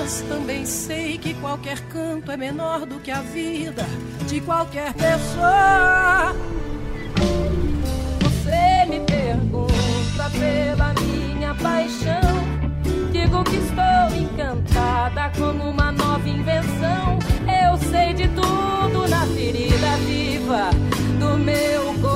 Mas também sei que qualquer canto é menor do que a vida de qualquer pessoa. Você me pergunta pela minha paixão. Digo que estou encantada como uma nova invenção. Eu sei de tudo na ferida viva do meu coração.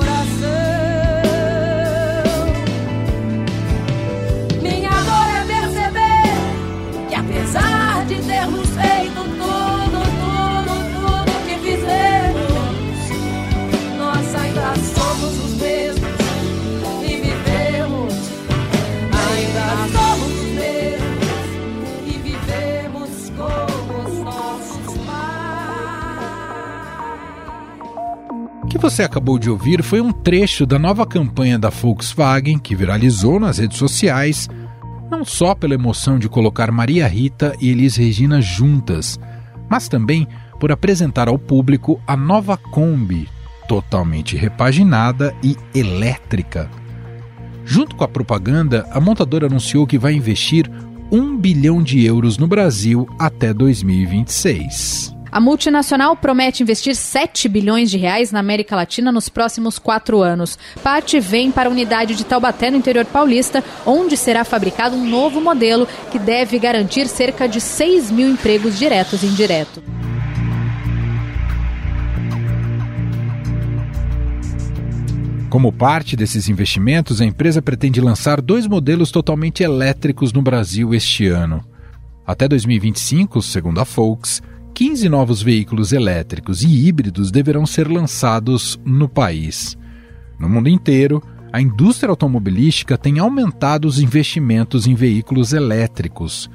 Que você acabou de ouvir foi um trecho da nova campanha da Volkswagen que viralizou nas redes sociais não só pela emoção de colocar Maria Rita e Elis Regina juntas, mas também por apresentar ao público a nova Kombi, totalmente repaginada e elétrica. Junto com a propaganda, a montadora anunciou que vai investir um bilhão de euros no Brasil até 2026. A multinacional promete investir 7 bilhões de reais na América Latina nos próximos quatro anos. Parte vem para a unidade de Taubaté, no interior paulista, onde será fabricado um novo modelo que deve garantir cerca de 6 mil empregos diretos e indiretos. Como parte desses investimentos, a empresa pretende lançar dois modelos totalmente elétricos no Brasil este ano. Até 2025, segundo a Volks, 15 novos veículos elétricos e híbridos deverão ser lançados no país. No mundo inteiro, a indústria automobilística tem aumentado os investimentos em veículos elétricos.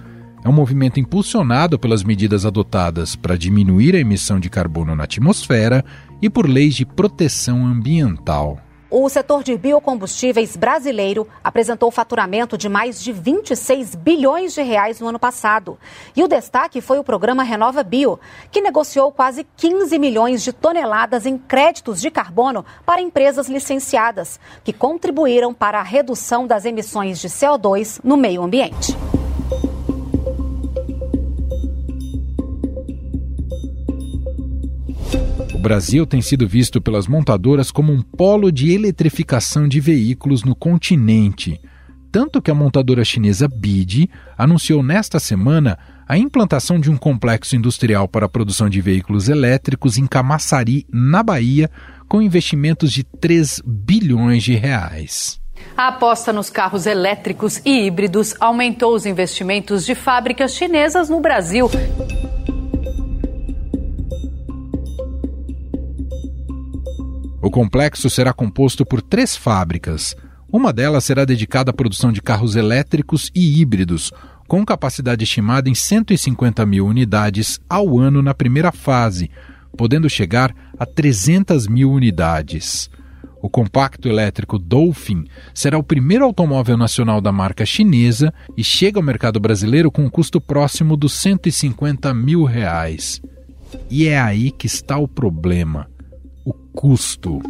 É um movimento impulsionado pelas medidas adotadas para diminuir a emissão de carbono na atmosfera e por leis de proteção ambiental. O setor de biocombustíveis brasileiro apresentou faturamento de mais de 26 bilhões de reais no ano passado. E o destaque foi o programa Renova Bio, que negociou quase 15 milhões de toneladas em créditos de carbono para empresas licenciadas, que contribuíram para a redução das emissões de CO2 no meio ambiente. Brasil tem sido visto pelas montadoras como um polo de eletrificação de veículos no continente. Tanto que a montadora chinesa BID anunciou nesta semana a implantação de um complexo industrial para a produção de veículos elétricos em Camaçari, na Bahia, com investimentos de 3 bilhões de reais. A aposta nos carros elétricos e híbridos aumentou os investimentos de fábricas chinesas no Brasil. O complexo será composto por três fábricas. Uma delas será dedicada à produção de carros elétricos e híbridos, com capacidade estimada em 150 mil unidades ao ano na primeira fase, podendo chegar a 300 mil unidades. O compacto elétrico Dolphin será o primeiro automóvel nacional da marca chinesa e chega ao mercado brasileiro com um custo próximo dos 150 mil reais. E é aí que está o problema o custo.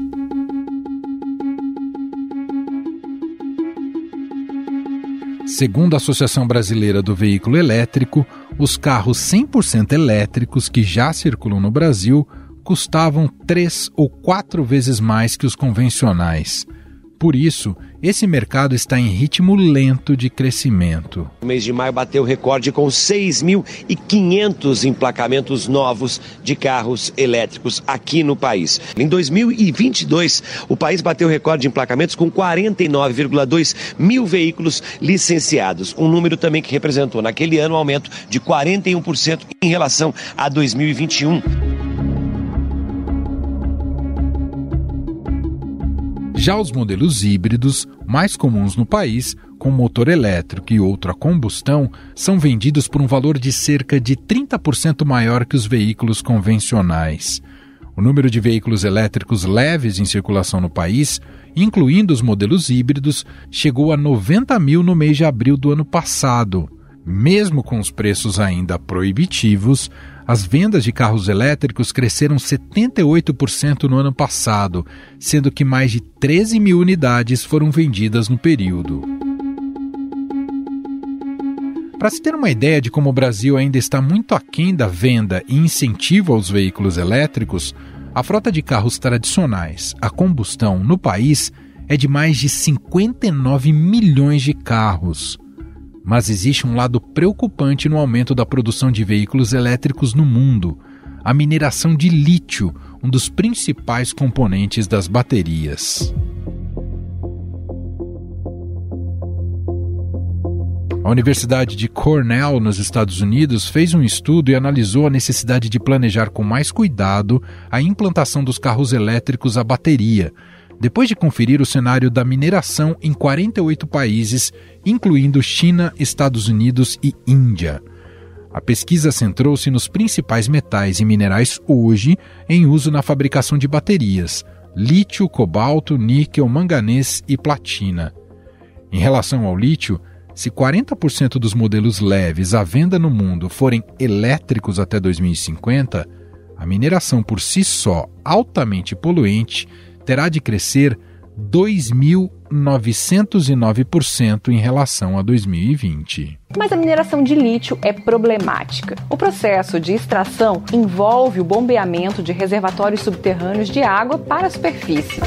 Segundo a Associação Brasileira do Veículo Elétrico, os carros 100% elétricos que já circulam no Brasil custavam três ou quatro vezes mais que os convencionais. Por isso, esse mercado está em ritmo lento de crescimento. O mês de maio bateu recorde com 6.500 emplacamentos novos de carros elétricos aqui no país. Em 2022, o país bateu recorde de emplacamentos com 49,2 mil veículos licenciados. Um número também que representou naquele ano um aumento de 41% em relação a 2021. Já os modelos híbridos, mais comuns no país, com motor elétrico e outro a combustão, são vendidos por um valor de cerca de 30% maior que os veículos convencionais. O número de veículos elétricos leves em circulação no país, incluindo os modelos híbridos, chegou a 90 mil no mês de abril do ano passado. Mesmo com os preços ainda proibitivos, as vendas de carros elétricos cresceram 78% no ano passado, sendo que mais de 13 mil unidades foram vendidas no período. Para se ter uma ideia de como o Brasil ainda está muito aquém da venda e incentivo aos veículos elétricos, a frota de carros tradicionais a combustão no país é de mais de 59 milhões de carros. Mas existe um lado preocupante no aumento da produção de veículos elétricos no mundo: a mineração de lítio, um dos principais componentes das baterias. A Universidade de Cornell, nos Estados Unidos, fez um estudo e analisou a necessidade de planejar com mais cuidado a implantação dos carros elétricos a bateria, depois de conferir o cenário da mineração em 48 países, incluindo China, Estados Unidos e Índia. A pesquisa centrou-se nos principais metais e minerais hoje em uso na fabricação de baterias: lítio, cobalto, níquel, manganês e platina. Em relação ao lítio, se 40% dos modelos leves à venda no mundo forem elétricos até 2050, a mineração por si só altamente poluente terá de crescer 2.909% em relação a 2020. Mas a mineração de lítio é problemática. O processo de extração envolve o bombeamento de reservatórios subterrâneos de água para a superfície.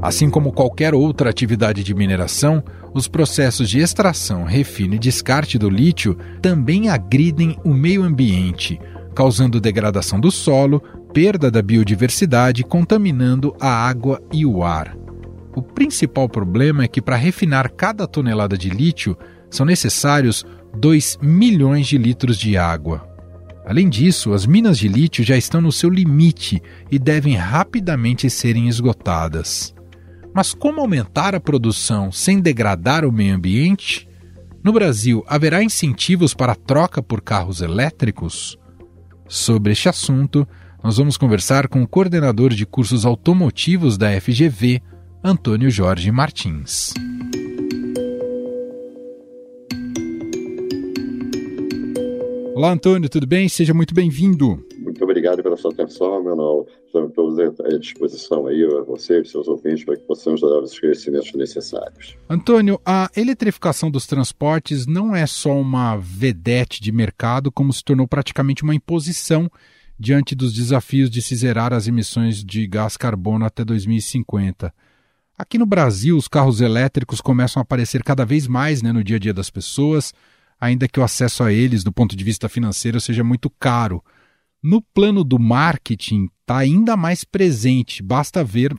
Assim como qualquer outra atividade de mineração, os processos de extração, refino e descarte do lítio também agridem o meio ambiente, causando degradação do solo, perda da biodiversidade, contaminando a água e o ar. O principal problema é que para refinar cada tonelada de lítio são necessários 2 milhões de litros de água. Além disso, as minas de lítio já estão no seu limite e devem rapidamente serem esgotadas. Mas como aumentar a produção sem degradar o meio ambiente? No Brasil, haverá incentivos para a troca por carros elétricos? Sobre este assunto, nós vamos conversar com o coordenador de cursos automotivos da FGV, Antônio Jorge Martins. Olá, Antônio, tudo bem? Seja muito bem-vindo. Muito obrigado pela sua atenção, meu nome. Estamos à disposição aí você e seus ouvintes para que possamos dar os esclarecimentos necessários. Antônio, a eletrificação dos transportes não é só uma vedete de mercado, como se tornou praticamente uma imposição diante dos desafios de se zerar as emissões de gás carbono até 2050. Aqui no Brasil, os carros elétricos começam a aparecer cada vez mais né, no dia a dia das pessoas, ainda que o acesso a eles, do ponto de vista financeiro, seja muito caro. No plano do marketing, está ainda mais presente. Basta ver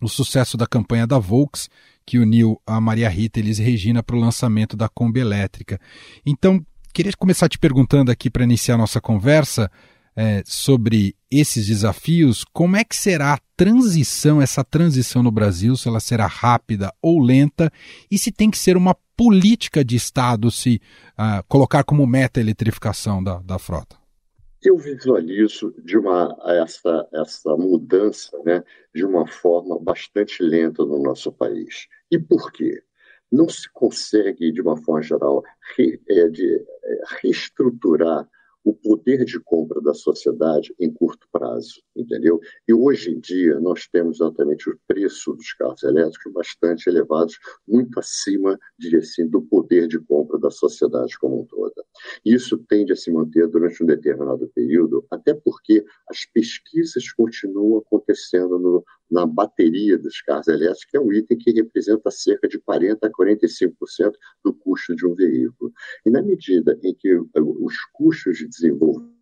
o sucesso da campanha da Volks, que uniu a Maria Rita Elis Regina para o lançamento da Kombi Elétrica. Então, queria começar te perguntando aqui para iniciar nossa conversa é, sobre esses desafios, como é que será a transição, essa transição no Brasil, se ela será rápida ou lenta, e se tem que ser uma política de Estado se uh, colocar como meta a eletrificação da, da frota? Eu visualizo de uma essa essa mudança, né, de uma forma bastante lenta no nosso país. E por quê? Não se consegue, de uma forma geral, re, é, de, é, reestruturar o poder de compra da sociedade em curto prazo, entendeu? E hoje em dia nós temos exatamente o preço dos carros elétricos bastante elevados, muito acima, diria assim, do poder de compra da sociedade como um toda. Isso tende a se manter durante um determinado período, até porque as pesquisas continuam acontecendo no, na bateria dos carros elétricos, que é um item que representa cerca de 40% a 45% do custo de um veículo. E na medida em que os custos de desenvolvimento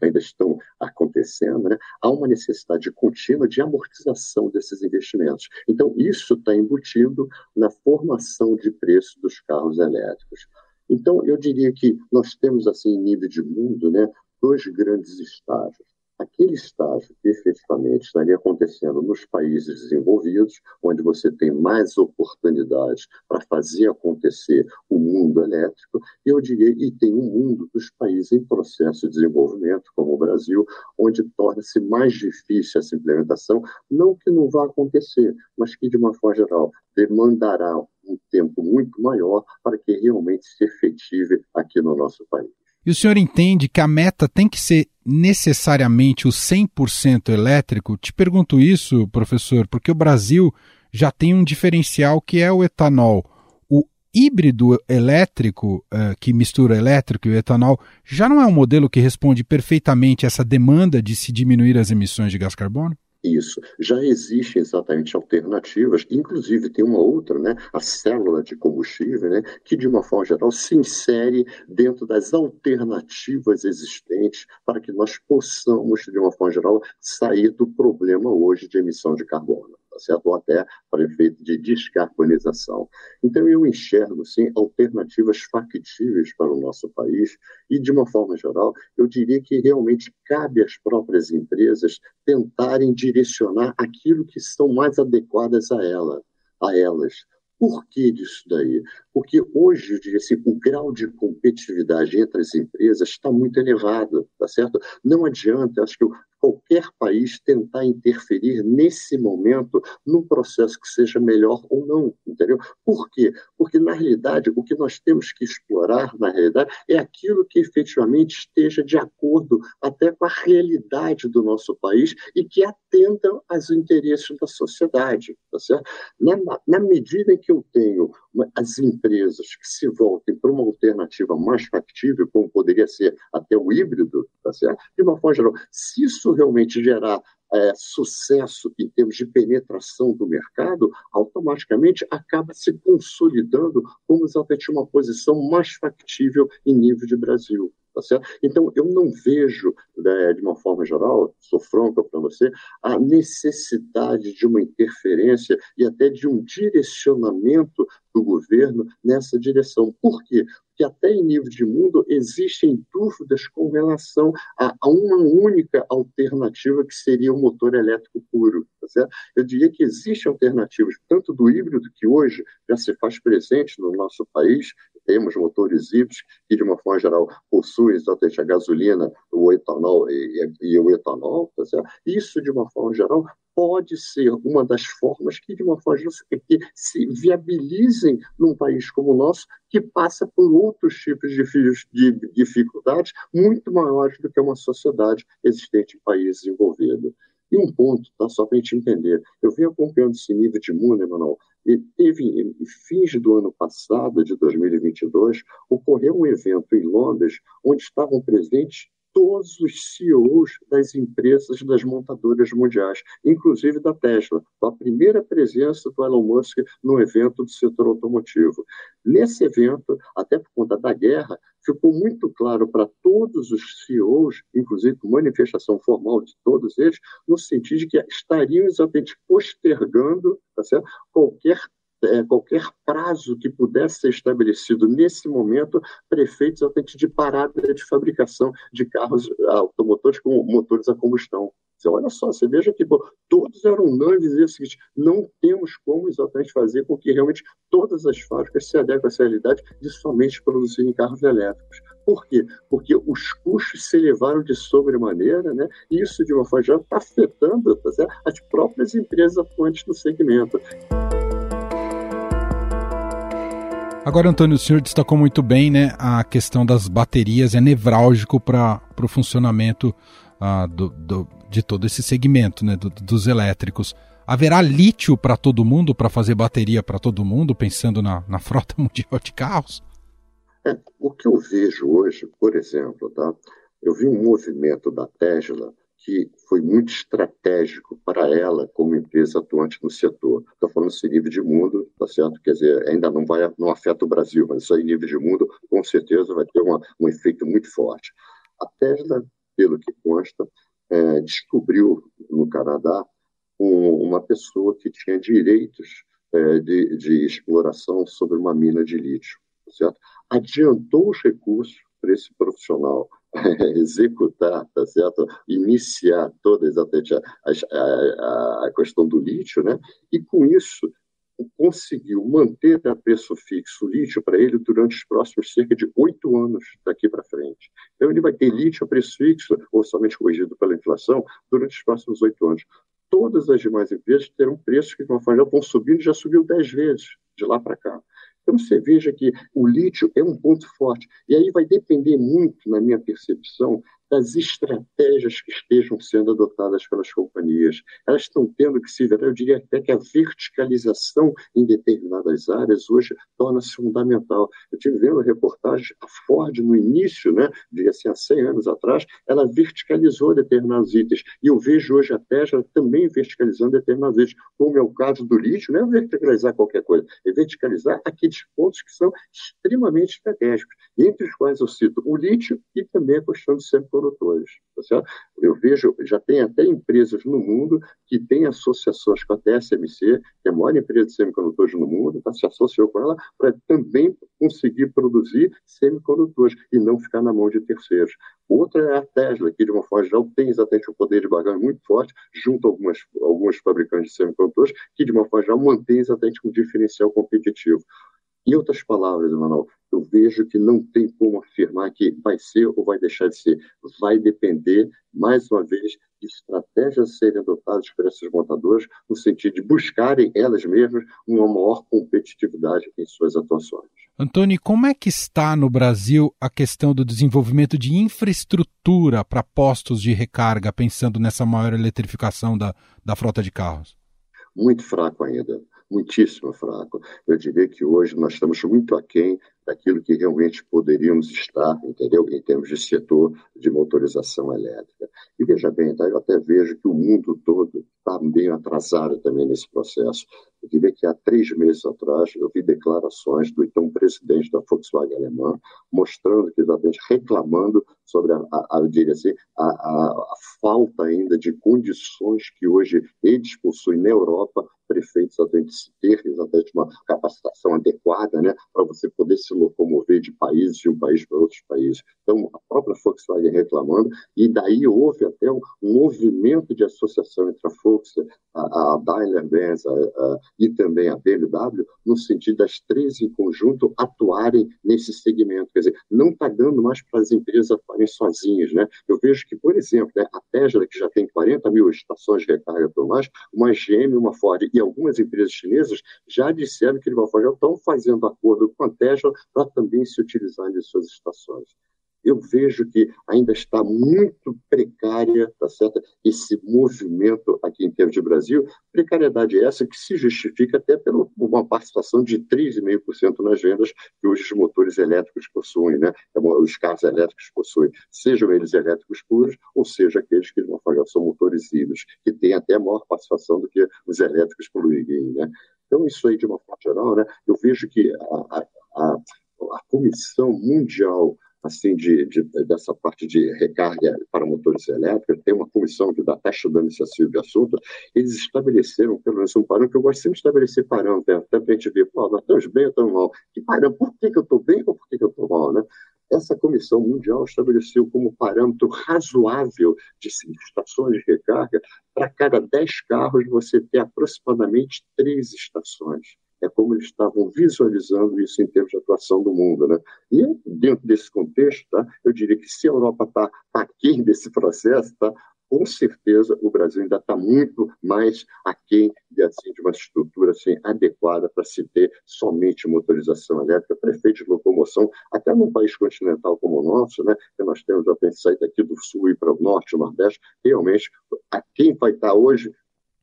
ainda estão acontecendo, né, há uma necessidade contínua de amortização desses investimentos. Então, isso está embutido na formação de preço dos carros elétricos. Então, eu diria que nós temos, assim, em nível de mundo, né, dois grandes estágios aquele estágio que efetivamente estaria acontecendo nos países desenvolvidos, onde você tem mais oportunidades para fazer acontecer o mundo elétrico, eu diria, e tem um mundo dos países em processo de desenvolvimento, como o Brasil, onde torna-se mais difícil essa implementação, não que não vá acontecer, mas que, de uma forma geral, demandará um tempo muito maior para que realmente se efetive aqui no nosso país. E o senhor entende que a meta tem que ser necessariamente o 100% elétrico? Te pergunto isso, professor, porque o Brasil já tem um diferencial que é o etanol. O híbrido elétrico, uh, que mistura elétrico e etanol, já não é um modelo que responde perfeitamente essa demanda de se diminuir as emissões de gás carbono? Isso. Já existem exatamente alternativas, inclusive tem uma outra, né, a célula de combustível, né, que de uma forma geral se insere dentro das alternativas existentes para que nós possamos, de uma forma geral, sair do problema hoje de emissão de carbono tá certo? ou até para efeito de descarbonização. Então, eu enxergo, sim, alternativas factíveis para o nosso país e, de uma forma geral, eu diria que realmente cabe às próprias empresas tentarem direcionar aquilo que são mais adequadas a ela, a elas. Por que disso daí? Porque hoje, assim, o grau de competitividade entre as empresas está muito elevado, tá certo? Não adianta, acho que qualquer país tentar interferir nesse momento num processo que seja melhor ou não, entendeu? Por quê? Porque, na realidade, o que nós temos que explorar, na realidade, é aquilo que efetivamente esteja de acordo até com a realidade do nosso país e que atenda aos interesses da sociedade, tá certo? Na, na medida em que eu tenho as empresas que se voltem para uma alternativa mais factível, como poderia ser até o híbrido, tá certo? De uma forma geral, se isso realmente gerar é, sucesso em termos de penetração do mercado, automaticamente acaba se consolidando como exatamente uma posição mais factível em nível de Brasil. Tá certo? Então, eu não vejo, né, de uma forma geral, sou franco para você, a necessidade de uma interferência e até de um direcionamento do governo nessa direção. Por quê? Porque até em nível de mundo existem dúvidas com relação a, a uma única alternativa que seria o motor elétrico puro. Tá? Eu diria que existem alternativas, tanto do híbrido, que hoje já se faz presente no nosso país, temos motores híbridos que, de uma forma geral, possuem exatamente a gasolina, o etanol e, e o etanol, tá certo? Isso, de uma forma geral, pode ser uma das formas que, de uma forma geral, que se viabilizem num país como o nosso, que passa por outros tipos de, de dificuldades muito maiores do que uma sociedade existente em países envolvidos. E um ponto, tá, só para a gente entender, eu venho acompanhando esse nível de mundo, Emanuel, e teve, em fins do ano passado, de 2022, ocorreu um evento em Londres onde estavam presentes todos os CEOs das empresas das montadoras mundiais, inclusive da Tesla, a primeira presença do Elon Musk no evento do setor automotivo. Nesse evento, até por conta da guerra, ficou muito claro para todos os CEOs, inclusive com manifestação formal de todos eles, no sentido de que estariam exatamente postergando tá qualquer é, qualquer prazo que pudesse ser estabelecido nesse momento para efeitos exatamente de parada de fabricação de carros automotores com motores a combustão. Você olha só, você veja que pô, todos eram unânimes e o seguinte, não temos como exatamente fazer com que realmente todas as fábricas se adequem a essa realidade de somente produzirem carros elétricos. Por quê? Porque os custos se elevaram de sobremaneira, né? e isso, de uma forma geral, está afetando tá as próprias empresas atuantes no segmento. Agora, Antônio, o senhor destacou muito bem né, a questão das baterias, é nevrálgico para o funcionamento ah, do, do, de todo esse segmento né, do, dos elétricos. Haverá lítio para todo mundo, para fazer bateria para todo mundo, pensando na, na frota mundial de carros? É, o que eu vejo hoje, por exemplo, tá? eu vi um movimento da Tesla que foi muito estratégico para ela como empresa atuante no setor. Estou falando esse nível de mundo, tá certo? Quer dizer, ainda não vai, não afeta o Brasil, mas isso aí nível de mundo, com certeza vai ter uma, um efeito muito forte. A Tesla, pelo que consta, é, descobriu no Canadá um, uma pessoa que tinha direitos é, de, de exploração sobre uma mina de lítio, tá certo? Adiantou os recursos para esse profissional executar, tá certo? Iniciar toda exatamente a, a, a, questão do lítio, né? E com isso conseguiu manter a preço fixo o lítio para ele durante os próximos cerca de oito anos daqui para frente. Então ele vai ter lítio a preço fixo, ou somente corrigido pela inflação, durante os próximos oito anos. Todas as demais empresas terão preços que, de uma forma vão subindo, já subiu dez vezes de lá para cá. Então você veja que o lítio é um ponto forte. E aí vai depender muito, na minha percepção, das estratégias que estejam sendo adotadas pelas companhias. Elas estão tendo que se ver, eu diria até que a verticalização em determinadas áreas hoje torna-se fundamental. Eu estive vendo reportagens, a Ford no início, né, de assim, há 100 anos atrás, ela verticalizou determinados itens. E eu vejo hoje a Tesla também verticalizando determinados itens, como é o caso do lítio, não é verticalizar qualquer coisa, é verticalizar aqueles pontos que são extremamente estratégicos, entre os quais eu cito o lítio e também a questão de semicondutores. Tá? Eu vejo, já tem até empresas no mundo que têm associações com a TSMC, que é a maior empresa de semicondutores no mundo, tá? se associou com ela para também conseguir produzir semicondutores e não ficar na mão de terceiros. Outra é a Tesla, que de uma forma geral tem exatamente um poder de barganha muito forte junto a algumas, alguns fabricantes de semicondutores, que de uma forma geral mantém exatamente um diferencial competitivo. Em outras palavras, Emanuel, eu vejo que não tem como afirmar que vai ser ou vai deixar de ser. Vai depender, mais uma vez, de estratégias serem adotadas por essas montadoras, no sentido de buscarem elas mesmas uma maior competitividade em suas atuações. Antônio, como é que está no Brasil a questão do desenvolvimento de infraestrutura para postos de recarga, pensando nessa maior eletrificação da, da frota de carros? Muito fraco ainda muitíssimo fraco. Eu diria que hoje nós estamos muito aquém daquilo que realmente poderíamos estar, entendeu? Em termos de setor de motorização elétrica. E veja bem, tá? eu até vejo que o mundo todo está bem atrasado também nesse processo. Eu diria que há três meses atrás eu vi declarações do então presidente da Volkswagen alemã mostrando que exatamente reclamando sobre a, a, eu diria assim, a, a, a falta ainda de condições que hoje eles possuem na Europa prefeitos exatamente ter exatamente uma capacitação adequada, né, para você poder se locomover de países de um país para outros países. Então, a própria Volkswagen reclamando, e daí houve até um movimento de associação entre a Volkswagen, a, a Daimler-Benz e também a BMW, no sentido das três em conjunto atuarem nesse segmento. Quer dizer, não está dando mais para as empresas atuarem sozinhas. Né? Eu vejo que, por exemplo, né, a Tesla, que já tem 40 mil estações de recarga por mais, uma GM, uma Ford e algumas empresas chinesas já disseram que, de uma estão fazendo acordo com a Tesla para também se utilizar de suas estações eu vejo que ainda está muito precária tá certo? esse movimento aqui em termos de Brasil. Precariedade essa que se justifica até por uma participação de 3,5% nas vendas que hoje os motores elétricos possuem, né? É os carros elétricos possuem, sejam eles elétricos puros, ou seja, aqueles que, de uma forma, são motores híbridos, que têm até maior participação do que os elétricos poluírem, né? Então, isso aí, de uma forma geral, né, eu vejo que a, a, a, a Comissão Mundial assim, de, de, dessa parte de recarga para motores elétricos, tem uma comissão que está estudando esse de assunto, eles estabeleceram, pelo menos um parâmetro, que eu gosto sempre de estabelecer parâmetro, né? até para a gente ver, pô, nós estamos bem ou estamos mal? Que parâmetro, por que, que eu estou bem ou por que, que eu estou mal, né? Essa comissão mundial estabeleceu como parâmetro razoável de estações de recarga para cada 10 carros você ter aproximadamente três estações é como eles estavam visualizando isso em termos de atuação do mundo. Né? E dentro desse contexto, tá, eu diria que se a Europa está tá aquém desse processo, tá, com certeza o Brasil ainda está muito mais aquém de, assim, de uma estrutura assim, adequada para se ter somente motorização elétrica, prefeito de locomoção, até num país continental como o nosso, né, que nós temos a sair daqui do sul e para o norte, o nordeste, realmente, a quem vai estar tá hoje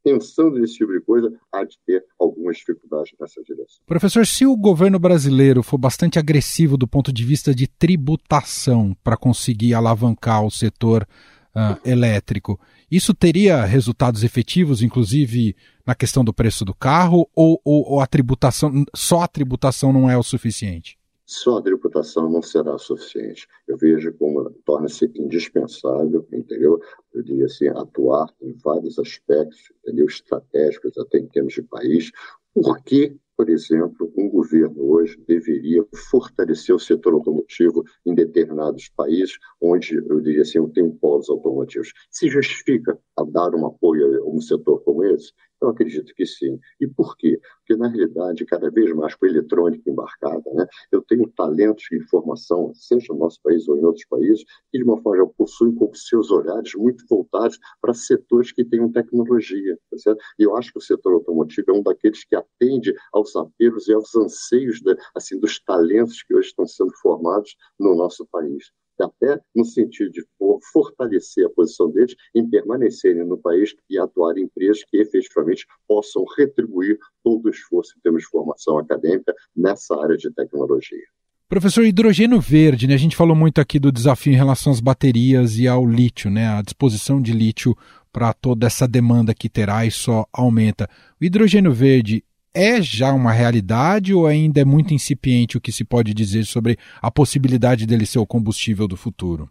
pensando nesse tipo de coisa, há de ter algumas dificuldades nessa direção. Professor, se o governo brasileiro for bastante agressivo do ponto de vista de tributação para conseguir alavancar o setor uh, elétrico, isso teria resultados efetivos, inclusive na questão do preço do carro, ou, ou, ou a tributação, só a tributação não é o suficiente? Só a tributação não será suficiente. Eu vejo como torna-se indispensável, entendeu? Eu diria assim, atuar em vários aspectos, entendeu? Estratégicos, até em termos de país, porque por exemplo, um governo hoje deveria fortalecer o setor automotivo em determinados países onde, eu diria assim, tem polos automotivos. Se justifica a dar um apoio a um setor como esse? Eu acredito que sim. E por quê? Porque, na realidade, cada vez mais com a eletrônica embarcada, né, eu tenho talentos de informação, seja no nosso país ou em outros países, que, de uma forma, possuem com seus olhares muito voltados para setores que tenham tecnologia. Tá certo? E eu acho que o setor automotivo é um daqueles que atende aos apelos e aos anseios assim, dos talentos que hoje estão sendo formados no nosso país. Até no sentido de fortalecer a posição deles em permanecerem no país e atuarem em empresas que efetivamente possam retribuir todo o esforço em termos de formação acadêmica nessa área de tecnologia. Professor, hidrogênio verde, né? A gente falou muito aqui do desafio em relação às baterias e ao lítio, né? A disposição de lítio para toda essa demanda que terá e só aumenta. O hidrogênio verde é já uma realidade ou ainda é muito incipiente o que se pode dizer sobre a possibilidade dele ser o combustível do futuro?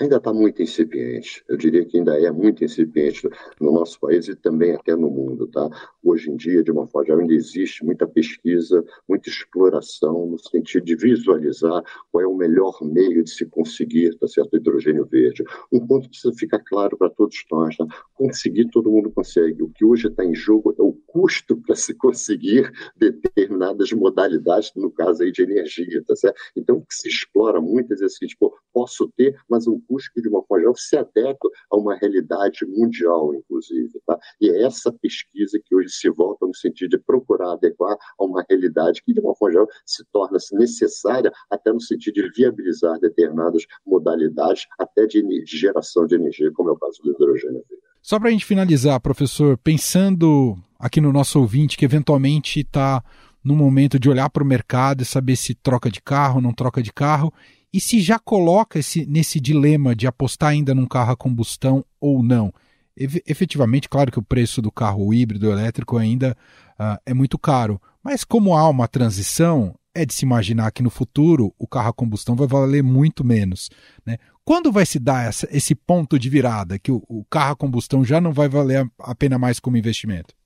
Ainda está muito incipiente. Eu diria que ainda é muito incipiente no nosso país e também até no mundo. Tá? Hoje em dia, de uma forma geral, ainda existe muita pesquisa, muita exploração no sentido de visualizar qual é o melhor meio de se conseguir tá certo, hidrogênio verde. Um ponto que precisa ficar claro para todos nós: tá? conseguir todo mundo consegue. O que hoje está em jogo é o custo para se conseguir determinadas modalidades, no caso aí de energia. Tá certo? Então, o que se explora muito é assim, tipo, posso ter, mas um custo de uma forma geral, se adequa a uma realidade mundial, inclusive. Tá? E é essa pesquisa que hoje se volta no sentido de procurar adequar a uma realidade que, de uma forma geral, se torna -se necessária até no sentido de viabilizar determinadas modalidades, até de, geração de energia, como é o caso do hidrogênio. Só para a gente finalizar, professor, pensando aqui no nosso ouvinte que eventualmente está no momento de olhar para o mercado e saber se troca de carro, não troca de carro, e se já coloca esse, nesse dilema de apostar ainda num carro a combustão ou não. E, efetivamente, claro que o preço do carro híbrido elétrico ainda uh, é muito caro, mas como há uma transição, é de se imaginar que no futuro o carro a combustão vai valer muito menos. Né? Quando vai se dar essa, esse ponto de virada, que o, o carro a combustão já não vai valer a pena mais como investimento?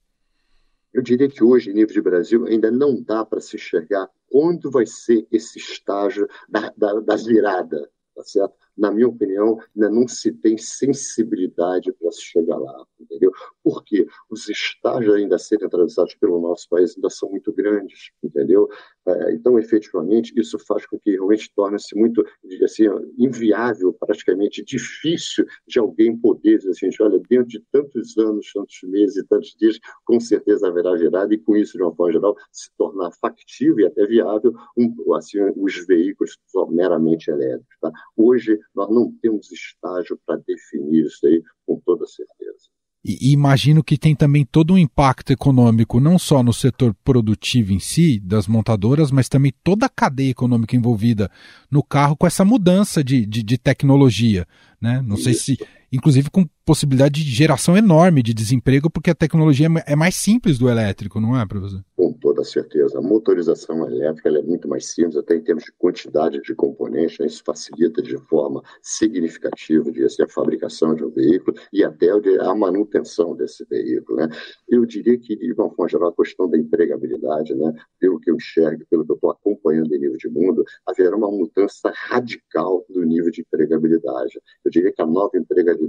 Eu diria que hoje, em nível de Brasil, ainda não dá para se enxergar quando vai ser esse estágio da, da, da virada, tá certo? Na minha opinião, ainda não se tem sensibilidade para se chegar lá, entendeu? Porque os estágios ainda a serem atravessados pelo nosso país ainda são muito grandes, entendeu? É, então, efetivamente, isso faz com que realmente torne-se muito, assim, inviável, praticamente difícil de alguém poder dizer assim, olha, dentro de tantos anos, tantos meses e tantos dias, com certeza haverá virada e com isso, de uma forma geral, se tornar factível e até viável um, assim, os veículos meramente elétricos. Tá? Hoje, nós não temos estágio para definir isso aí com toda certeza. E imagino que tem também todo um impacto econômico, não só no setor produtivo em si, das montadoras, mas também toda a cadeia econômica envolvida no carro com essa mudança de, de, de tecnologia. Né? Não Isso. sei se, inclusive com possibilidade de geração enorme de desemprego, porque a tecnologia é mais simples do elétrico, não é, professor? Com toda certeza. A motorização elétrica é muito mais simples, até em termos de quantidade de componentes, né? isso facilita de forma significativa assim, a fabricação de um veículo e até a manutenção desse veículo. Né? Eu diria que, de uma forma geral, a questão da empregabilidade, né? pelo que eu enxergo, pelo que eu estou acompanhando em nível de mundo, haverá uma mudança radical do nível de empregabilidade. Eu diria que a nova empregabilidade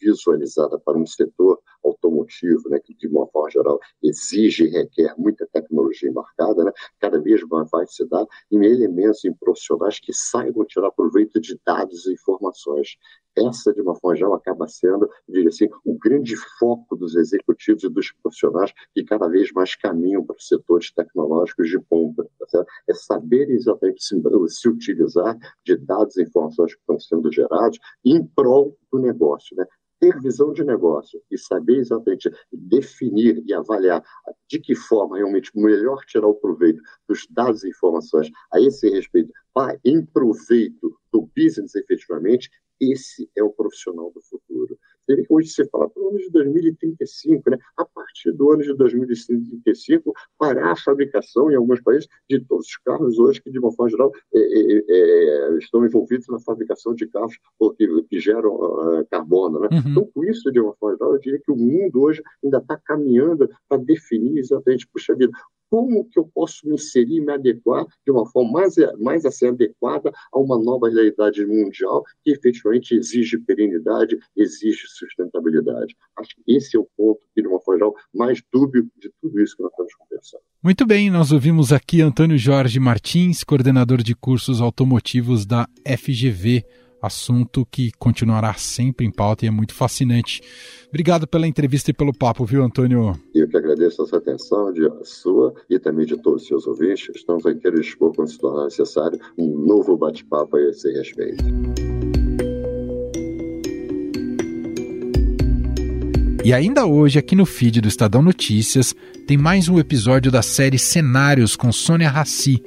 visualizada para um setor automotivo, né, que de uma forma geral exige e requer muita tecnologia embarcada, né, cada vez mais vai se dar em elementos, em profissionais que saibam tirar proveito de dados e informações. Essa, de uma forma geral, acaba sendo, diria assim, o grande foco dos executivos e dos profissionais que cada vez mais caminham para os setores tecnológicos de ponta. Tá é saber exatamente se, se utilizar de dados e informações que estão sendo gerados em prol do negócio. Né? ter visão de negócio e saber exatamente definir e avaliar de que forma realmente melhor tirar o proveito dos dados e informações a esse respeito, para em proveito do business efetivamente, esse é o profissional do futuro que hoje se fala para o ano de 2035, né? a partir do ano de 2035, parar a fabricação em alguns países de todos os carros hoje que, de uma forma geral, é, é, é, estão envolvidos na fabricação de carros que, que geram uh, carbono. Né? Uhum. Então, com isso, de uma forma geral, eu diria que o mundo hoje ainda está caminhando para definir exatamente, puxa vida, como que eu posso me inserir me adequar de uma forma mais, mais assim, adequada a uma nova realidade mundial que efetivamente exige perenidade, exige sustentabilidade. Acho que esse é o ponto de uma forma geral, mais dúbio de tudo isso que nós estamos conversando. Muito bem, nós ouvimos aqui Antônio Jorge Martins, coordenador de cursos automotivos da FGV assunto que continuará sempre em pauta e é muito fascinante. Obrigado pela entrevista e pelo papo, viu, Antônio? Eu que agradeço a sua atenção, de a sua e também de todos os seus ouvintes. Estamos aqui a dispor, quando se tornar necessário, um novo bate-papo a esse respeito. E ainda hoje, aqui no feed do Estadão Notícias, tem mais um episódio da série Cenários com Sônia Rassi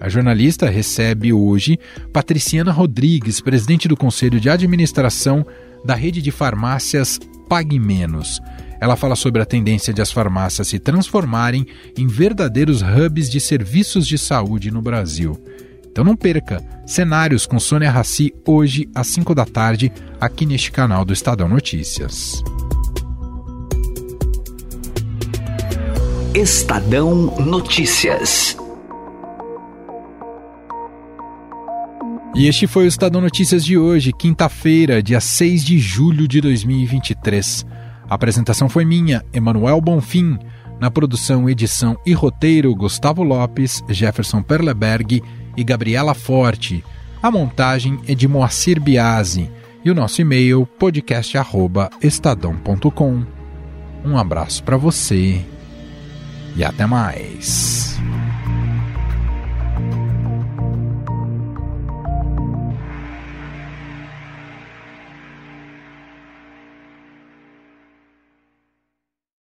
a jornalista recebe hoje Patriciana Rodrigues, presidente do Conselho de Administração da rede de farmácias Pague Menos. Ela fala sobre a tendência de as farmácias se transformarem em verdadeiros hubs de serviços de saúde no Brasil. Então não perca cenários com Sônia Rassi hoje às 5 da tarde aqui neste canal do Estadão Notícias. Estadão Notícias. E este foi o Estadão Notícias de hoje, quinta-feira, dia 6 de julho de 2023. A apresentação foi minha, Emanuel Bonfim. Na produção, edição e roteiro, Gustavo Lopes, Jefferson Perleberg e Gabriela Forte. A montagem é de Moacir Biasi. E o nosso e-mail, podcast.estadão.com. Um abraço para você e até mais.